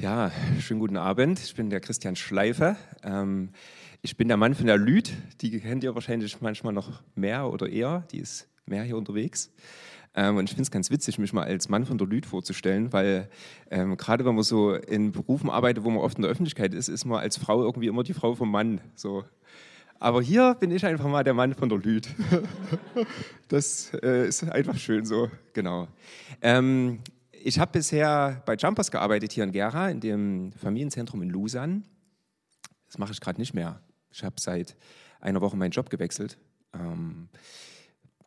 Ja, schönen guten Abend. Ich bin der Christian Schleifer. Ähm, ich bin der Mann von der Lüd. Die kennt ihr wahrscheinlich manchmal noch mehr oder eher. Die ist mehr hier unterwegs. Ähm, und ich finde es ganz witzig, mich mal als Mann von der Lüd vorzustellen, weil ähm, gerade wenn man so in Berufen arbeitet, wo man oft in der Öffentlichkeit ist, ist man als Frau irgendwie immer die Frau vom Mann. So. Aber hier bin ich einfach mal der Mann von der Lüd. das äh, ist einfach schön so, genau. Ähm, ich habe bisher bei Jumpers gearbeitet hier in Gera, in dem Familienzentrum in Lusan. Das mache ich gerade nicht mehr. Ich habe seit einer Woche meinen Job gewechselt. Ähm,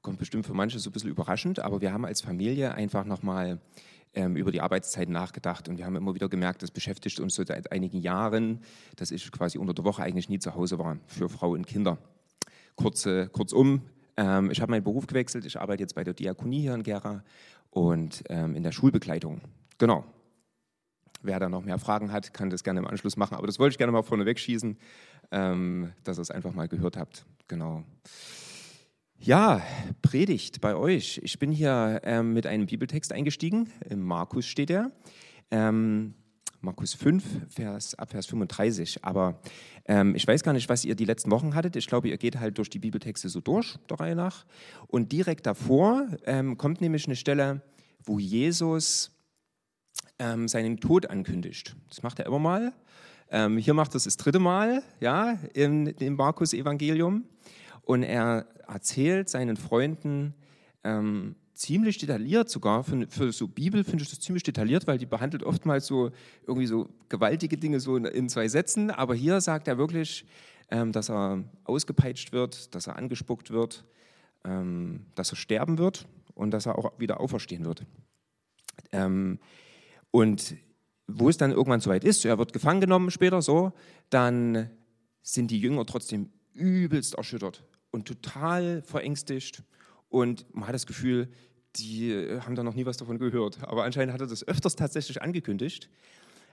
kommt bestimmt für manche so ein bisschen überraschend, aber wir haben als Familie einfach nochmal ähm, über die Arbeitszeit nachgedacht und wir haben immer wieder gemerkt, das beschäftigt uns so seit einigen Jahren, dass ich quasi unter der Woche eigentlich nie zu Hause war für Frau und Kinder. Kurze, kurzum, ähm, ich habe meinen Beruf gewechselt, ich arbeite jetzt bei der Diakonie hier in Gera und ähm, in der Schulbegleitung. Genau. Wer da noch mehr Fragen hat, kann das gerne im Anschluss machen. Aber das wollte ich gerne mal vorneweg schießen, ähm, dass ihr es einfach mal gehört habt. Genau. Ja, Predigt bei euch. Ich bin hier ähm, mit einem Bibeltext eingestiegen. Im Markus steht er. Ähm, Markus 5, Vers, ab Vers 35. Aber ähm, ich weiß gar nicht, was ihr die letzten Wochen hattet. Ich glaube, ihr geht halt durch die Bibeltexte so durch, der Reihe nach. Und direkt davor ähm, kommt nämlich eine Stelle, wo Jesus ähm, seinen Tod ankündigt. Das macht er immer mal. Ähm, hier macht er es das dritte Mal, ja, im, im Markus-Evangelium. Und er erzählt seinen Freunden, ähm, ziemlich detailliert sogar. Für, für so Bibel finde ich das ziemlich detailliert, weil die behandelt oftmals so irgendwie so gewaltige Dinge so in, in zwei Sätzen. Aber hier sagt er wirklich, ähm, dass er ausgepeitscht wird, dass er angespuckt wird, ähm, dass er sterben wird und dass er auch wieder auferstehen wird. Ähm, und wo es dann irgendwann soweit ist, er wird gefangen genommen später so, dann sind die Jünger trotzdem übelst erschüttert und total verängstigt. Und man hat das Gefühl, die äh, haben da noch nie was davon gehört. Aber anscheinend hat er das öfters tatsächlich angekündigt.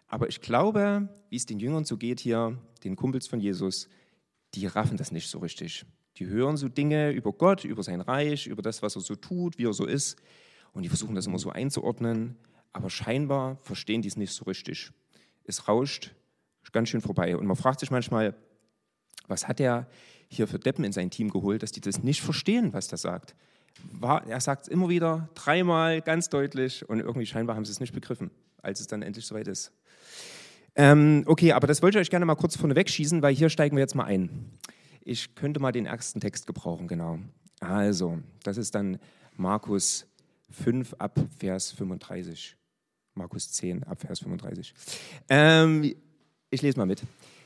Aber ich glaube, wie es den Jüngern so geht hier, den Kumpels von Jesus, die raffen das nicht so richtig. Die hören so Dinge über Gott, über sein Reich, über das, was er so tut, wie er so ist. Und die versuchen das immer so einzuordnen. Aber scheinbar verstehen die es nicht so richtig. Es rauscht ganz schön vorbei. Und man fragt sich manchmal, was hat er hier für Deppen in sein Team geholt, dass die das nicht verstehen, was er sagt er sagt es immer wieder, dreimal ganz deutlich und irgendwie scheinbar haben sie es nicht begriffen, als es dann endlich soweit ist. Ähm, okay, aber das wollte ich euch gerne mal kurz vorneweg schießen, weil hier steigen wir jetzt mal ein. Ich könnte mal den ersten Text gebrauchen, genau. Also, das ist dann Markus 5 ab Vers 35. Markus 10 ab Vers 35. Ähm, ich lese mal mit.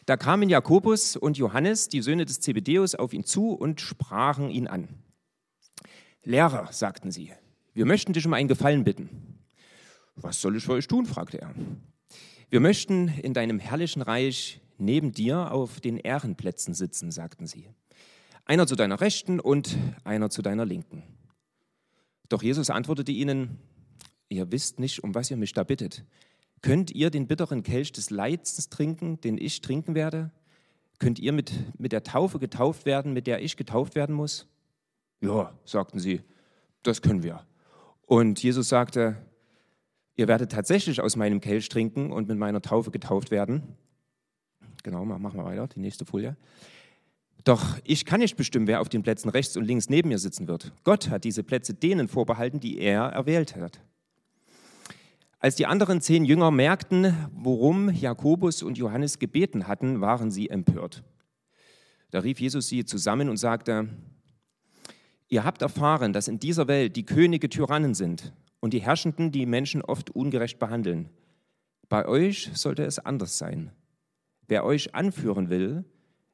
Da kamen Jakobus und Johannes, die Söhne des Zebedeus, auf ihn zu und sprachen ihn an. Lehrer, sagten sie, wir möchten dich um einen Gefallen bitten. Was soll ich für euch tun? fragte er. Wir möchten in deinem herrlichen Reich neben dir auf den Ehrenplätzen sitzen, sagten sie. Einer zu deiner Rechten und einer zu deiner Linken. Doch Jesus antwortete ihnen, ihr wisst nicht, um was ihr mich da bittet. Könnt ihr den bitteren Kelch des Leidens trinken, den ich trinken werde? Könnt ihr mit, mit der Taufe getauft werden, mit der ich getauft werden muss? Ja, sagten sie, das können wir. Und Jesus sagte, ihr werdet tatsächlich aus meinem Kelch trinken und mit meiner Taufe getauft werden. Genau, machen wir weiter, die nächste Folie. Doch ich kann nicht bestimmen, wer auf den Plätzen rechts und links neben mir sitzen wird. Gott hat diese Plätze denen vorbehalten, die er erwählt hat. Als die anderen zehn Jünger merkten, worum Jakobus und Johannes gebeten hatten, waren sie empört. Da rief Jesus sie zusammen und sagte, Ihr habt erfahren, dass in dieser Welt die Könige Tyrannen sind und die Herrschenden die Menschen oft ungerecht behandeln. Bei euch sollte es anders sein. Wer euch anführen will,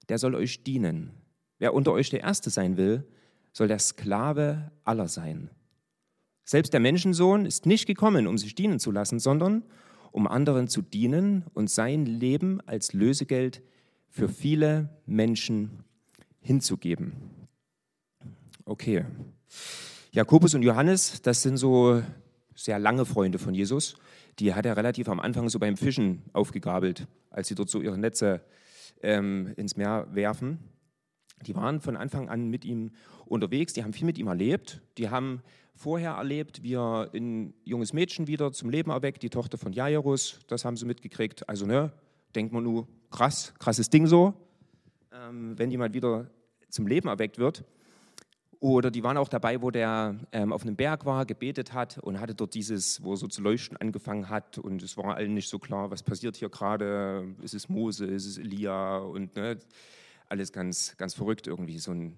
der soll euch dienen. Wer unter euch der Erste sein will, soll der Sklave aller sein. Selbst der Menschensohn ist nicht gekommen, um sich dienen zu lassen, sondern um anderen zu dienen und sein Leben als Lösegeld für viele Menschen hinzugeben. Okay. Jakobus und Johannes, das sind so sehr lange Freunde von Jesus. Die hat er relativ am Anfang so beim Fischen aufgegabelt, als sie dort so ihre Netze ähm, ins Meer werfen. Die waren von Anfang an mit ihm unterwegs, die haben viel mit ihm erlebt, die haben vorher erlebt, wie er ein junges Mädchen wieder zum Leben erweckt, die Tochter von Jairus, das haben sie mitgekriegt. Also, ne, denkt man nur, krass, krasses Ding so, ähm, wenn jemand wieder zum Leben erweckt wird. Oder die waren auch dabei, wo der ähm, auf einem Berg war, gebetet hat und hatte dort dieses, wo er so zu leuchten angefangen hat. Und es war allen nicht so klar, was passiert hier gerade. Ist es Mose, ist es Elia und ne, alles ganz, ganz verrückt irgendwie. So ein,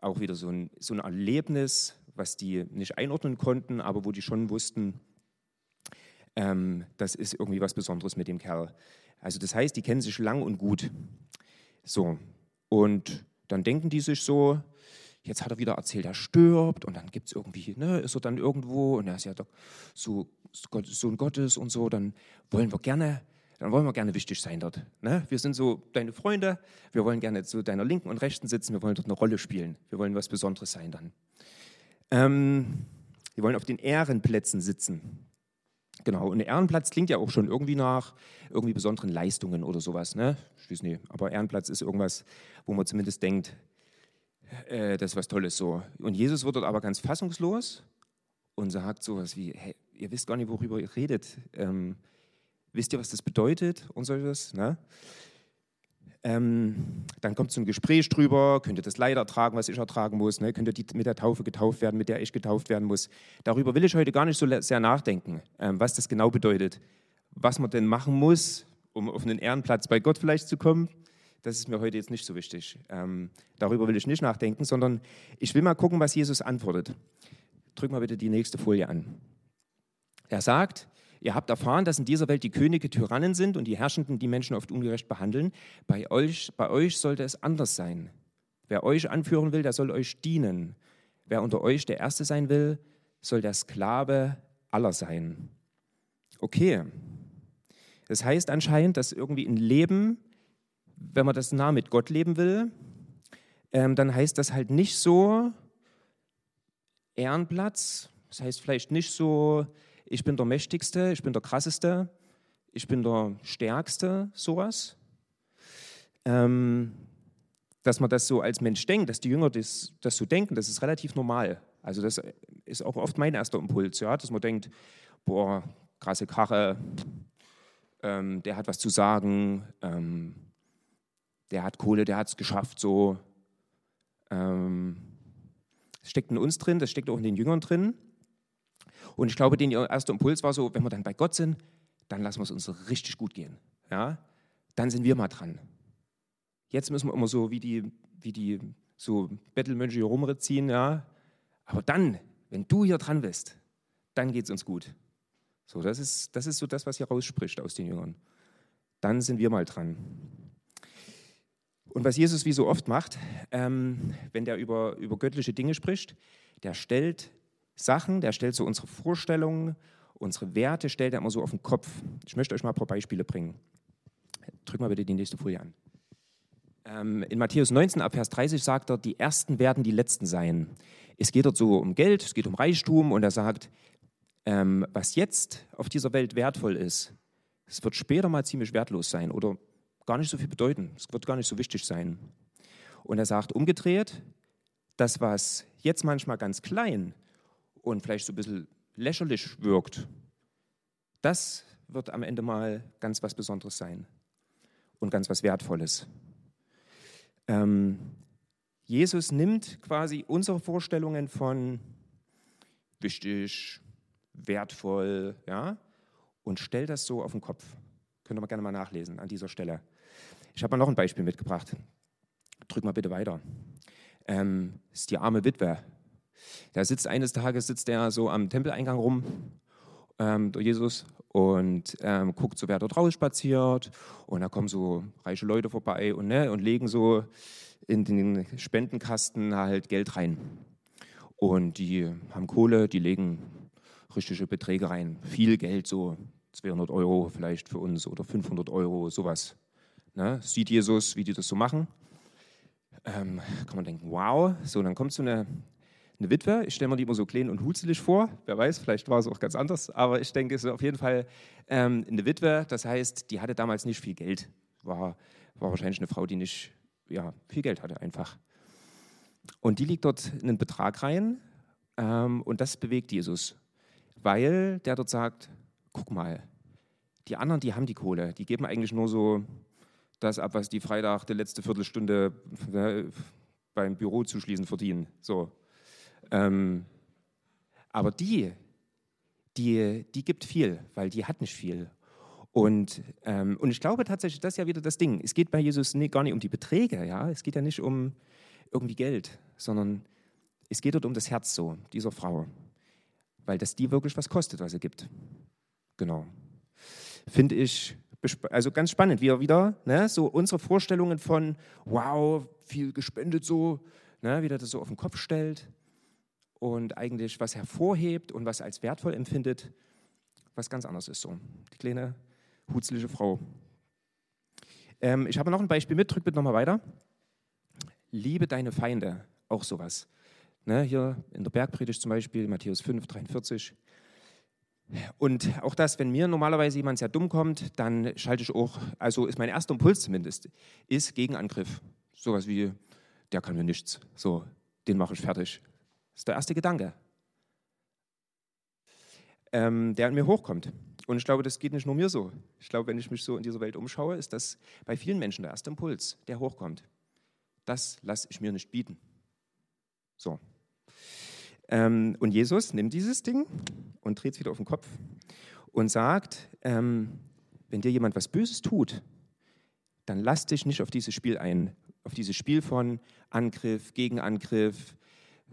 auch wieder so ein, so ein Erlebnis, was die nicht einordnen konnten, aber wo die schon wussten, ähm, das ist irgendwie was Besonderes mit dem Kerl. Also das heißt, die kennen sich lang und gut. So, und dann denken die sich so, jetzt hat er wieder erzählt, er stirbt und dann gibt es irgendwie, ne, ist er dann irgendwo und er ist ja doch so Sohn Gottes und so, dann wollen wir gerne, dann wollen wir gerne wichtig sein dort. Ne? Wir sind so deine Freunde, wir wollen gerne zu deiner Linken und Rechten sitzen, wir wollen dort eine Rolle spielen, wir wollen was Besonderes sein dann. Ähm, wir wollen auf den Ehrenplätzen sitzen. Genau, und Ehrenplatz klingt ja auch schon irgendwie nach irgendwie besonderen Leistungen oder sowas. Ne? Ich weiß nicht, aber Ehrenplatz ist irgendwas, wo man zumindest denkt, äh, das ist was Tolles so. Und Jesus wird dort aber ganz fassungslos und sagt sowas wie, hey, ihr wisst gar nicht, worüber ihr redet. Ähm, wisst ihr, was das bedeutet und solches? Ne? Ähm, dann kommt so ein Gespräch drüber, könnt ihr das Leid ertragen, was ich ertragen muss, ne? könnt ihr die, mit der Taufe getauft werden, mit der ich getauft werden muss. Darüber will ich heute gar nicht so sehr nachdenken, ähm, was das genau bedeutet. Was man denn machen muss, um auf einen Ehrenplatz bei Gott vielleicht zu kommen, das ist mir heute jetzt nicht so wichtig. Ähm, darüber will ich nicht nachdenken, sondern ich will mal gucken, was Jesus antwortet. Drück mal bitte die nächste Folie an. Er sagt, Ihr habt erfahren, dass in dieser Welt die Könige Tyrannen sind und die Herrschenden die Menschen oft ungerecht behandeln. Bei euch, bei euch sollte es anders sein. Wer euch anführen will, der soll euch dienen. Wer unter euch der Erste sein will, soll der Sklave aller sein. Okay. Das heißt anscheinend, dass irgendwie ein Leben, wenn man das nah mit Gott leben will, ähm, dann heißt das halt nicht so Ehrenplatz. Das heißt vielleicht nicht so ich bin der Mächtigste, ich bin der Krasseste, ich bin der Stärkste, sowas. Ähm, dass man das so als Mensch denkt, dass die Jünger das, das so denken, das ist relativ normal. Also das ist auch oft mein erster Impuls, ja, dass man denkt, boah, krasse Karre, ähm, der hat was zu sagen, ähm, der hat Kohle, der hat es geschafft, so. Ähm, das steckt in uns drin, das steckt auch in den Jüngern drin. Und ich glaube, den erster Impuls war so, wenn wir dann bei Gott sind, dann lassen wir es uns richtig gut gehen. Ja? Dann sind wir mal dran. Jetzt müssen wir immer so wie die, wie die so Bettelmönche hier rumziehen, ja. Aber dann, wenn du hier dran bist, dann geht es uns gut. So, das ist, das ist so das, was hier rausspricht aus den Jüngern. Dann sind wir mal dran. Und was Jesus wie so oft macht, ähm, wenn der über, über göttliche Dinge spricht, der stellt Sachen, der stellt so unsere Vorstellungen, unsere Werte, stellt er immer so auf den Kopf. Ich möchte euch mal ein paar Beispiele bringen. Drück mal bitte die nächste Folie an. Ähm, in Matthäus 19 ab Vers 30 sagt er, die Ersten werden die Letzten sein. Es geht dort so um Geld, es geht um Reichtum und er sagt, ähm, was jetzt auf dieser Welt wertvoll ist, es wird später mal ziemlich wertlos sein oder gar nicht so viel bedeuten. Es wird gar nicht so wichtig sein. Und er sagt umgedreht, das, was jetzt manchmal ganz klein und vielleicht so ein bisschen lächerlich wirkt, das wird am Ende mal ganz was Besonderes sein und ganz was Wertvolles. Ähm, Jesus nimmt quasi unsere Vorstellungen von wichtig, wertvoll, ja, und stellt das so auf den Kopf. Könnt ihr mal gerne mal nachlesen an dieser Stelle. Ich habe mal noch ein Beispiel mitgebracht. Drück mal bitte weiter. Ähm, ist die arme Witwe, da sitzt eines Tages sitzt er so am Tempeleingang rum, ähm, Jesus, und ähm, guckt so, wer dort raus spaziert. Und da kommen so reiche Leute vorbei und, ne, und legen so in den Spendenkasten halt Geld rein. Und die haben Kohle, die legen richtige Beträge rein. Viel Geld, so 200 Euro vielleicht für uns oder 500 Euro, sowas. Ne? Sieht Jesus, wie die das so machen. Ähm, kann man denken, wow. So, dann kommt so eine eine Witwe. Ich stelle mir die immer so klein und hutzelig vor. Wer weiß, vielleicht war es auch ganz anders. Aber ich denke, es ist auf jeden Fall ähm, eine Witwe. Das heißt, die hatte damals nicht viel Geld. War, war wahrscheinlich eine Frau, die nicht ja, viel Geld hatte einfach. Und die legt dort einen Betrag rein Ähm, und das bewegt Jesus, weil der dort sagt, guck mal, die anderen, die haben die Kohle, die geben eigentlich nur so das ab, was die Freitag die letzte Viertelstunde ne, beim Büro zu schließen verdienen. So. Ähm, aber die, die, die gibt viel, weil die hat nicht viel. Und, ähm, und ich glaube tatsächlich, das ist ja wieder das Ding. Es geht bei Jesus nee, gar nicht um die Beträge, ja. Es geht ja nicht um irgendwie Geld, sondern es geht dort um das Herz so, dieser Frau. Weil das die wirklich was kostet, was sie gibt. Genau. Finde ich also ganz spannend, wie er wieder ne, so unsere Vorstellungen von, wow, viel gespendet so, ne, wie er das so auf den Kopf stellt und eigentlich was hervorhebt und was als wertvoll empfindet, was ganz anderes ist so. Die kleine, hutzliche Frau. Ähm, ich habe noch ein Beispiel mit, drück bitte nochmal weiter. Liebe deine Feinde, auch sowas. Ne, hier in der Bergpredigt zum Beispiel, Matthäus 5, 43. Und auch das, wenn mir normalerweise jemand sehr dumm kommt, dann schalte ich auch, also ist mein erster Impuls zumindest, ist Gegenangriff. Sowas wie, der kann mir nichts. So, den mache ich fertig. Das ist der erste Gedanke, ähm, der an mir hochkommt. Und ich glaube, das geht nicht nur mir so. Ich glaube, wenn ich mich so in dieser Welt umschaue, ist das bei vielen Menschen der erste Impuls, der hochkommt. Das lasse ich mir nicht bieten. So. Ähm, und Jesus nimmt dieses Ding und dreht es wieder auf den Kopf und sagt, ähm, wenn dir jemand was Böses tut, dann lass dich nicht auf dieses Spiel ein, auf dieses Spiel von Angriff, Gegenangriff,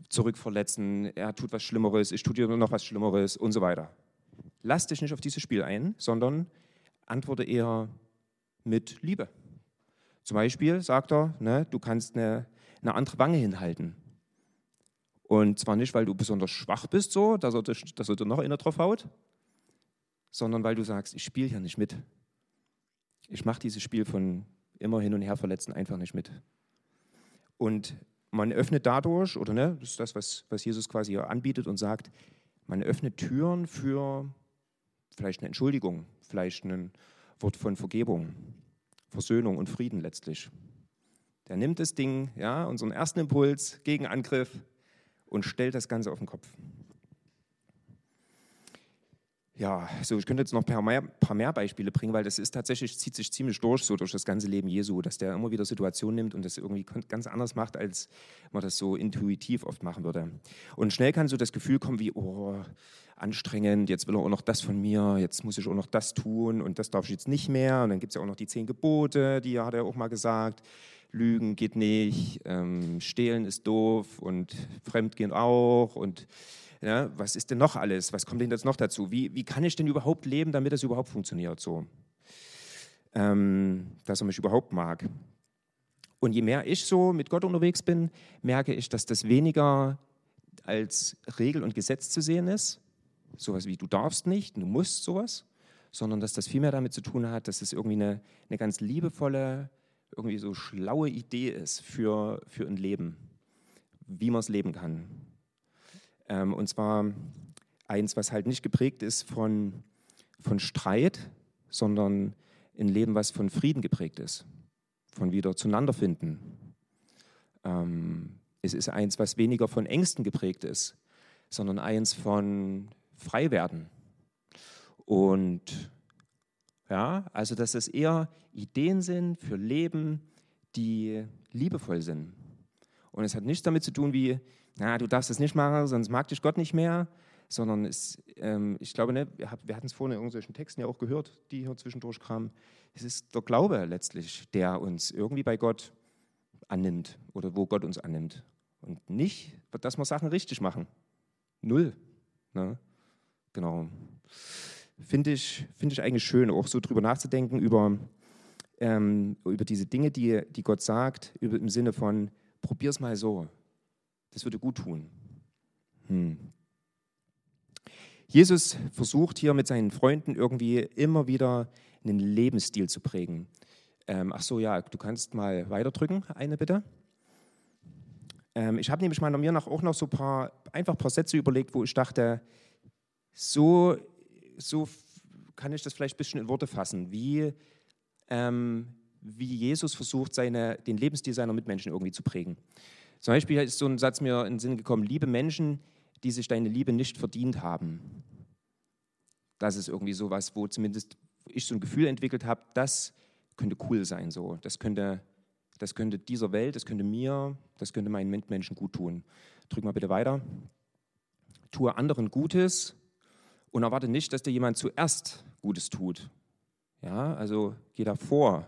zurückverletzen, er tut was Schlimmeres, ich tue dir noch was Schlimmeres und so weiter. Lass dich nicht auf dieses Spiel ein, sondern antworte eher mit Liebe. Zum Beispiel sagt er, ne, du kannst eine, eine andere Wange hinhalten. Und zwar nicht, weil du besonders schwach bist, so, dass er, dass er dir noch einer drauf haut, sondern weil du sagst, ich spiele hier nicht mit. Ich mache dieses Spiel von immer hin und her verletzen einfach nicht mit. Und man öffnet dadurch, oder ne, das ist das, was, was Jesus quasi anbietet und sagt, man öffnet Türen für vielleicht eine Entschuldigung, vielleicht ein Wort von Vergebung, Versöhnung und Frieden letztlich. Der nimmt das Ding, ja, unseren ersten Impuls, Gegenangriff, und stellt das Ganze auf den Kopf. Ja, so ich könnte jetzt noch ein paar mehr, paar mehr, Beispiele bringen, weil das ist tatsächlich, zieht sich ziemlich durch, so durch das ganze Leben Jesu, dass der immer wieder Situationen nimmt und das irgendwie ganz anders macht, als man das so intuitiv oft machen würde. Und schnell kann so das Gefühl kommen wie, oh, anstrengend, jetzt will er auch noch das von mir, jetzt muss ich auch noch das tun und das darf ich jetzt nicht mehr. Und dann gibt es ja auch noch die zehn Gebote, die hat er auch mal gesagt. Lügen geht nicht, ähm, Stehlen ist doof und Fremdgehen auch und ja, was ist denn noch alles? Was kommt denn jetzt noch dazu? Wie, wie kann ich denn überhaupt leben, damit das überhaupt funktioniert so? Ähm, dass er mich überhaupt mag. Und je mehr ich so mit Gott unterwegs bin, merke ich, dass das weniger als Regel und Gesetz zu sehen ist, sowas wie du darfst nicht, du musst sowas, sondern dass das viel mehr damit zu tun hat, dass es irgendwie eine, eine ganz liebevolle, irgendwie so schlaue Idee ist für, für ein Leben, wie man es leben kann. Ähm, und zwar eins, was halt nicht geprägt ist von, von Streit, sondern ein Leben, was von Frieden geprägt ist, von wieder zueinander finden. Ähm, es ist eins, was weniger von Ängsten geprägt ist, sondern eins von Freiwerden. Und ja, also dass es eher Ideen sind für Leben, die liebevoll sind. Und es hat nichts damit zu tun wie, na, du darfst das nicht machen, sonst mag dich Gott nicht mehr, sondern es, ähm, ich glaube, ne, wir, hatten es vorhin in irgendwelchen Texten ja auch gehört, die hier zwischendurch kamen. Es ist der Glaube letztlich, der uns irgendwie bei Gott annimmt oder wo Gott uns annimmt. Und nicht, dass wir Sachen richtig machen. Null. Ne? Genau finde ich, find ich eigentlich schön, auch so drüber nachzudenken, über, ähm, über diese Dinge, die, die Gott sagt, über, im Sinne von, probier es mal so. Das würde gut tun. Hm. Jesus versucht hier mit seinen Freunden irgendwie immer wieder einen Lebensstil zu prägen. Ähm, ach so, ja, du kannst mal weiterdrücken, eine bitte. Ähm, ich habe nämlich mal mir noch, auch noch so paar, einfach ein paar Sätze überlegt, wo ich dachte, so so kann ich das vielleicht ein bisschen in Worte fassen, wie, ähm, wie Jesus versucht, seine, den Lebensstil seiner Mitmenschen irgendwie zu prägen. Zum Beispiel ist so ein Satz mir in den Sinn gekommen, liebe Menschen, die sich deine Liebe nicht verdient haben. Das ist irgendwie sowas, wo zumindest ich so ein Gefühl entwickelt habe, das könnte cool sein. So. Das, könnte, das könnte dieser Welt, das könnte mir, das könnte meinen Mitmenschen gut tun. Drück mal bitte weiter. Tue anderen Gutes und erwarte nicht, dass dir jemand zuerst Gutes tut. Ja, also geh da vor.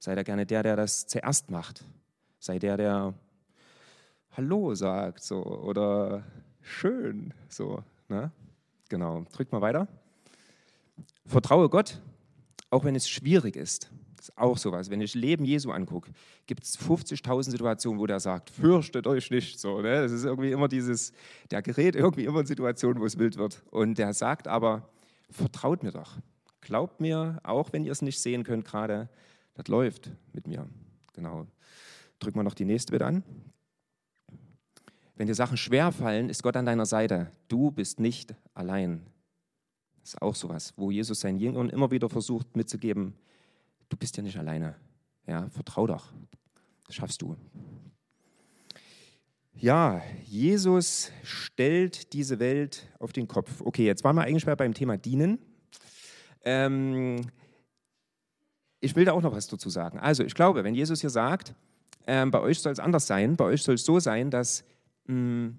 Sei da gerne der, der das zuerst macht. Sei der, der Hallo sagt so, oder schön. So, ne? Genau. Drück mal weiter. Vertraue Gott, auch wenn es schwierig ist. Ist auch sowas. Wenn ich Leben Jesu angucke, gibt es 50.000 Situationen, wo der sagt, fürchtet euch nicht. So, ne? Das ist irgendwie immer dieses, der gerät irgendwie immer in Situationen, wo es wild wird. Und der sagt aber, vertraut mir doch. Glaubt mir, auch wenn ihr es nicht sehen könnt gerade, das läuft mit mir. Genau. Drück mal noch die nächste bitte an. Wenn dir Sachen schwer fallen, ist Gott an deiner Seite. Du bist nicht allein. Das ist auch sowas, wo Jesus seinen Jüngern immer wieder versucht mitzugeben, du bist ja nicht alleine. Ja, vertrau doch. Das schaffst du. Ja, Jesus stellt diese Welt auf den Kopf. Okay, jetzt waren wir eigentlich beim Thema Dienen. Ähm, ich will da auch noch was dazu sagen. Also, ich glaube, wenn Jesus hier sagt, ähm, bei euch soll es anders sein, bei euch soll es so sein, dass, mh, mm,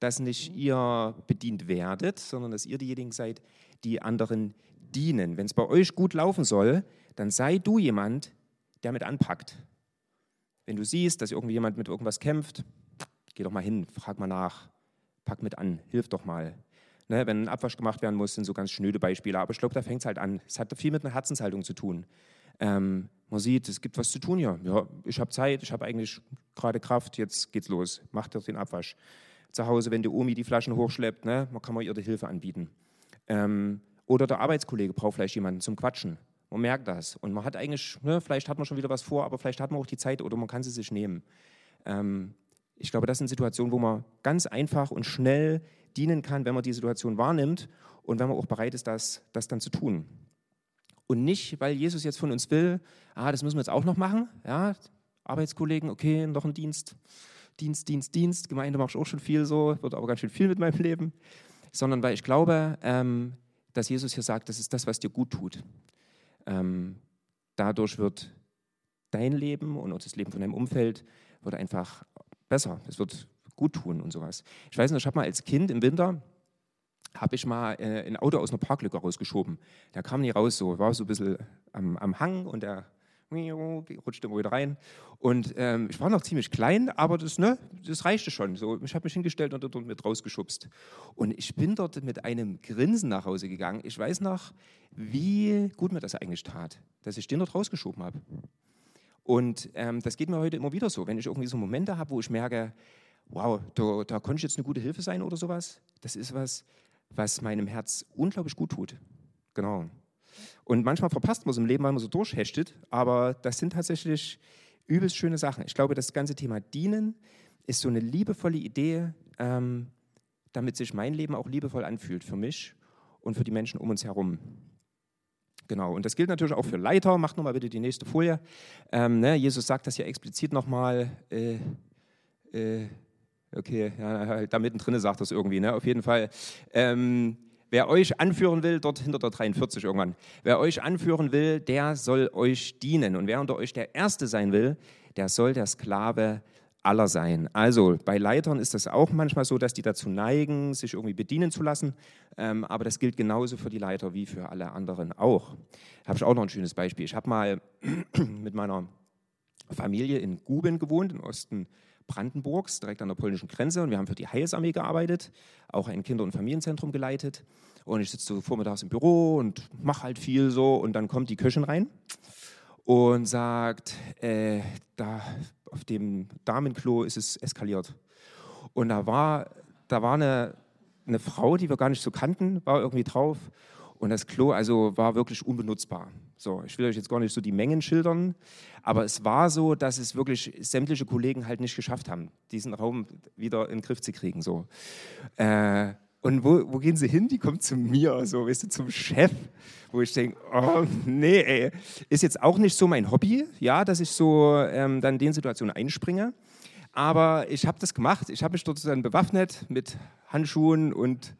dass nicht ihr bedient werdet, sondern dass ihr diejenigen seid, die anderen dienen. Wenn es bei euch gut laufen soll, dann sei du jemand, der mit anpackt. Wenn du siehst, dass irgendwie jemand mit irgendwas kämpft, geh doch mal hin, frag mal nach, pack mit an, hilf doch mal. Ne, wenn ein Abwasch gemacht werden muss, sind so ganz schnöde Beispiele. Aber ich glaube, da fängt es halt an. Es hat viel mit einer Herzenshaltung zu tun. Ähm, man sieht, es gibt was zu tun hier. Ja, ich habe Zeit, ich habe eigentlich gerade Kraft, jetzt geht's los. Mach doch den Abwasch. Zu Hause, wenn die Omi die Flaschen hochschleppt, ne, man kann man ihr die Hilfe anbieten. Ähm, oder der Arbeitskollege braucht vielleicht jemanden zum Quatschen. Man merkt das. Und man hat eigentlich, ne, vielleicht hat man schon wieder was vor, aber vielleicht hat man auch die Zeit oder man kann sie sich nehmen. Ähm, ich glaube, das sind Situationen, wo man ganz einfach und schnell dienen kann, wenn man die Situation wahrnimmt und wenn man auch bereit ist, das, das dann zu tun. Und nicht, weil Jesus jetzt von uns will, ah, das müssen wir jetzt auch noch machen. Ja, Arbeitskollegen, okay, noch ein Dienst. Dienst, Dienst, Dienst. Gemeinde mache ich auch schon viel so, wird aber ganz schön viel mit meinem Leben. Sondern weil ich glaube, ähm, dass Jesus hier sagt, das ist das, was dir gut tut. Ähm, dadurch wird dein Leben und auch das Leben von deinem Umfeld wird einfach besser. Es wird gut tun und sowas. Ich weiß nicht, ich habe mal als Kind im Winter habe ich mal äh, ein Auto aus einer Parklücke rausgeschoben. Der kam nie raus, so war so ein bisschen am, am Hang und der rutschte immer wieder rein. Und ähm, ich war noch ziemlich klein, aber das, ne, das reichte schon. So, ich habe mich hingestellt und dort mit rausgeschubst. Und ich bin dort mit einem Grinsen nach Hause gegangen. Ich weiß noch, wie gut mir das eigentlich tat, dass ich den dort rausgeschoben habe. Und ähm, das geht mir heute immer wieder so, wenn ich irgendwie so Momente habe, wo ich merke, wow, da, da konnte ich jetzt eine gute Hilfe sein oder sowas. Das ist was, was meinem Herz unglaublich gut tut. Genau. Und manchmal verpasst man es im Leben, weil man so durchhechtet, aber das sind tatsächlich übelst schöne Sachen. Ich glaube, das ganze Thema Dienen ist so eine liebevolle Idee, ähm, damit sich mein Leben auch liebevoll anfühlt für mich und für die Menschen um uns herum. Genau, und das gilt natürlich auch für Leiter. Macht nochmal bitte die nächste Folie. Ähm, ne, Jesus sagt das ja explizit nochmal. Äh, äh, okay, ja, da mittendrin sagt das irgendwie. Ne? Auf jeden Fall. Ähm, Wer euch anführen will, dort hinter der 43 irgendwann, wer euch anführen will, der soll euch dienen. Und wer unter euch der Erste sein will, der soll der Sklave aller sein. Also bei Leitern ist das auch manchmal so, dass die dazu neigen, sich irgendwie bedienen zu lassen. Ähm, aber das gilt genauso für die Leiter wie für alle anderen auch. Habe ich auch noch ein schönes Beispiel. Ich habe mal mit meiner Familie in Guben gewohnt, im Osten Brandenburgs, direkt an der polnischen Grenze. Und wir haben für die Heilsarmee gearbeitet, auch ein Kinder- und Familienzentrum geleitet. Und ich sitze so vormittags im Büro und mache halt viel so. Und dann kommt die Köchin rein und sagt, äh, da auf dem Damenklo ist es eskaliert. Und da war, da war eine, eine Frau, die wir gar nicht so kannten, war irgendwie drauf. Und das Klo also war wirklich unbenutzbar. So, ich will euch jetzt gar nicht so die Mengen schildern, aber es war so, dass es wirklich sämtliche Kollegen halt nicht geschafft haben, diesen Raum wieder in den Griff zu kriegen. So. Äh, und wo, wo, gehen sie hin? Die kommt zu mir, so, weißt du, zum Chef, wo ich denke, oh nee, ey. ist jetzt auch nicht so mein Hobby, ja, dass ich so ähm, dann in den Situationen einspringe. Aber ich habe das gemacht. Ich habe mich dort dann bewaffnet mit Handschuhen und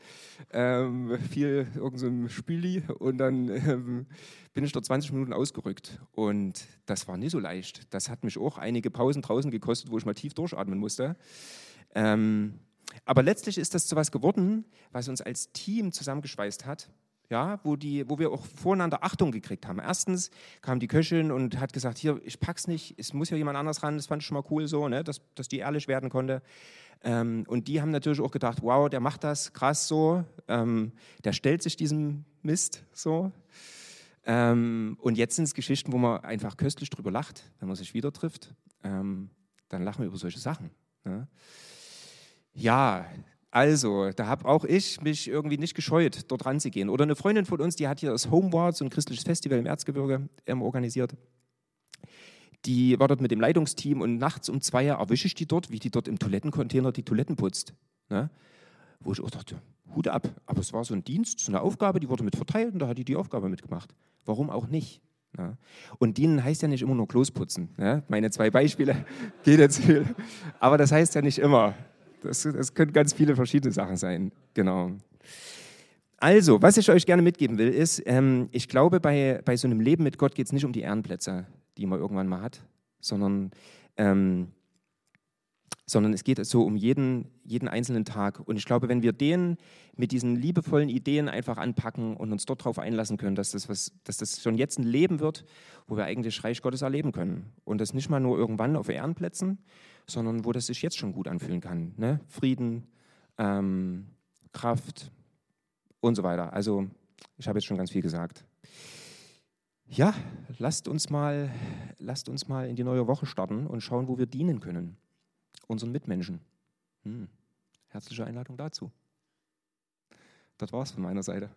ähm, viel irgendeinem so Spüli und dann ähm, bin ich dort 20 Minuten ausgerückt und das war nicht so leicht. Das hat mich auch einige Pausen draußen gekostet, wo ich mal tief durchatmen musste. Ähm, aber letztlich ist das zu was geworden, was uns als Team zusammengeschweißt hat ja, wo, die, wo wir auch voreinander Achtung gekriegt haben. Erstens kam die Köchin und hat gesagt, hier, ich pack's nicht, es muss ja jemand anders ran, das fand ich schon mal cool so, ne, dass, dass die ehrlich werden konnte. Ähm, und die haben natürlich auch gedacht, wow, der macht das krass so, ähm, der stellt sich diesem Mist so. Ähm, und jetzt sind es Geschichten, wo man einfach köstlich drüber lacht, wenn man sich wieder trifft. Ähm, dann lachen wir über solche Sachen. Ne? Ja, also, da habe auch ich mich irgendwie nicht gescheut, dort ranzugehen. Oder eine Freundin von uns, die hat hier das Homeward, so ein christliches Festival im Erzgebirge, ähm, organisiert. Die war dort mit dem Leitungsteam und nachts um zwei erwische ich die dort, wie die dort im Toilettencontainer die Toiletten putzt. Ne? Wo ich auch dachte, Hut ab. Aber es war so ein Dienst, so eine Aufgabe, die wurde mit verteilt und da hat die die Aufgabe mitgemacht. Warum auch nicht? Ne? Und dienen heißt ja nicht immer nur Klos putzen. Ne? Meine zwei Beispiele geht jetzt viel. Aber das heißt ja nicht immer. Das, das können ganz viele verschiedene Sachen sein. Genau. Also, was ich euch gerne mitgeben will, ist, ähm, ich glaube, bei, bei so einem Leben mit Gott geht es nicht um die Ehrenplätze, die man irgendwann mal hat, sondern, ähm, sondern es geht so um jeden, jeden einzelnen Tag. Und ich glaube, wenn wir den mit diesen liebevollen Ideen einfach anpacken und uns dort darauf einlassen können, dass das, was, dass das schon jetzt ein Leben wird, wo wir eigentlich Reich Gottes erleben können. Und das nicht mal nur irgendwann auf Ehrenplätzen, sondern wo das sich jetzt schon gut anfühlen kann. Ne? Frieden, ähm, Kraft und so weiter. Also ich habe jetzt schon ganz viel gesagt. Ja, lasst uns mal, lasst uns mal in die neue Woche starten und schauen, wo wir dienen können, unseren Mitmenschen. Hm. Herzliche Einladung dazu. Das war's von meiner Seite.